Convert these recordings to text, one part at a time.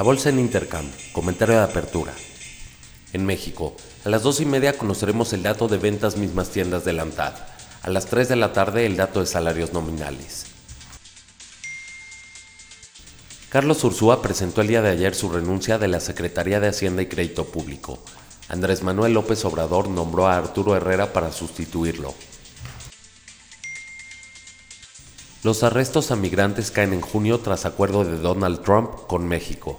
La bolsa en Intercam, comentario de apertura. En México, a las dos y media conoceremos el dato de ventas mismas tiendas de la ANTAD. A las 3 de la tarde el dato de salarios nominales. Carlos Ursúa presentó el día de ayer su renuncia de la Secretaría de Hacienda y Crédito Público. Andrés Manuel López Obrador nombró a Arturo Herrera para sustituirlo. Los arrestos a migrantes caen en junio tras acuerdo de Donald Trump con México.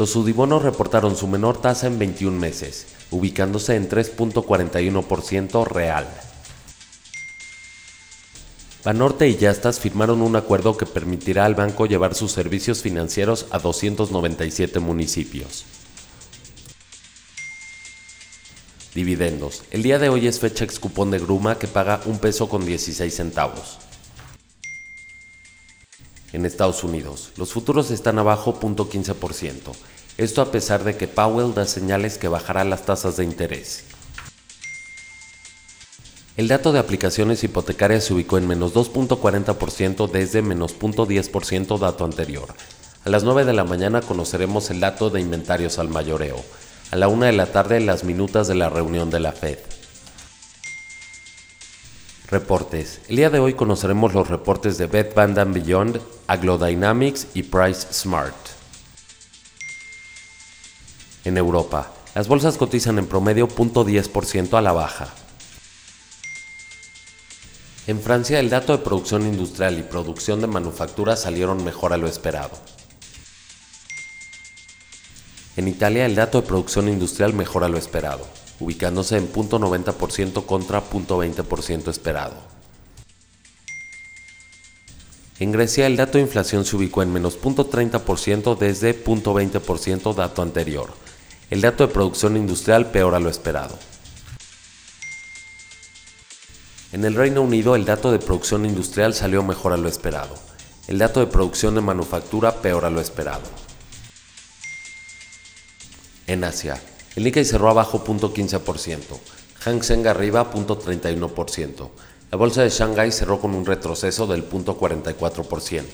Los sudibonos reportaron su menor tasa en 21 meses, ubicándose en 3.41% real. Banorte y Yastas firmaron un acuerdo que permitirá al banco llevar sus servicios financieros a 297 municipios. Dividendos. El día de hoy es fecha ex cupón de Gruma que paga un peso con 16 centavos. En Estados Unidos, los futuros están abajo 0.15%. Esto a pesar de que Powell da señales que bajará las tasas de interés. El dato de aplicaciones hipotecarias se ubicó en menos 2.40% desde menos 0.10% dato anterior. A las 9 de la mañana conoceremos el dato de inventarios al mayoreo. A la 1 de la tarde las minutas de la reunión de la Fed. Reportes. El día de hoy conoceremos los reportes de Bed Bath Beyond, AgloDynamics y Price Smart. En Europa, las bolsas cotizan en promedio 0.10% a la baja. En Francia el dato de producción industrial y producción de manufactura salieron mejor a lo esperado. En Italia el dato de producción industrial mejora lo esperado, ubicándose en 0.90% contra 0.20% esperado. En Grecia el dato de inflación se ubicó en menos 0.30% desde 0.20% dato anterior. El dato de producción industrial peor a lo esperado. En el Reino Unido el dato de producción industrial salió mejor a lo esperado. El dato de producción de manufactura peor a lo esperado. En Asia, el Nikkei cerró abajo 0.15%, Hang Seng arriba 0.31%. La bolsa de Shanghai cerró con un retroceso del 0.44%.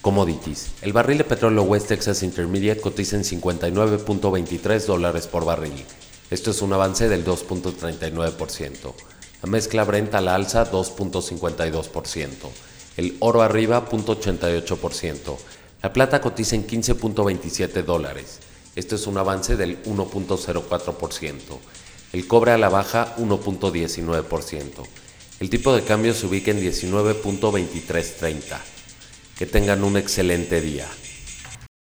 Commodities. El barril de petróleo West Texas Intermediate cotiza en 59.23 dólares por barril esto es un avance del 2.39%. La mezcla Brent a la alza 2.52%. El oro arriba 0.88%. La plata cotiza en 15.27 dólares. Esto es un avance del 1.04%. El cobre a la baja 1.19%. El tipo de cambio se ubica en 19.2330. Que tengan un excelente día.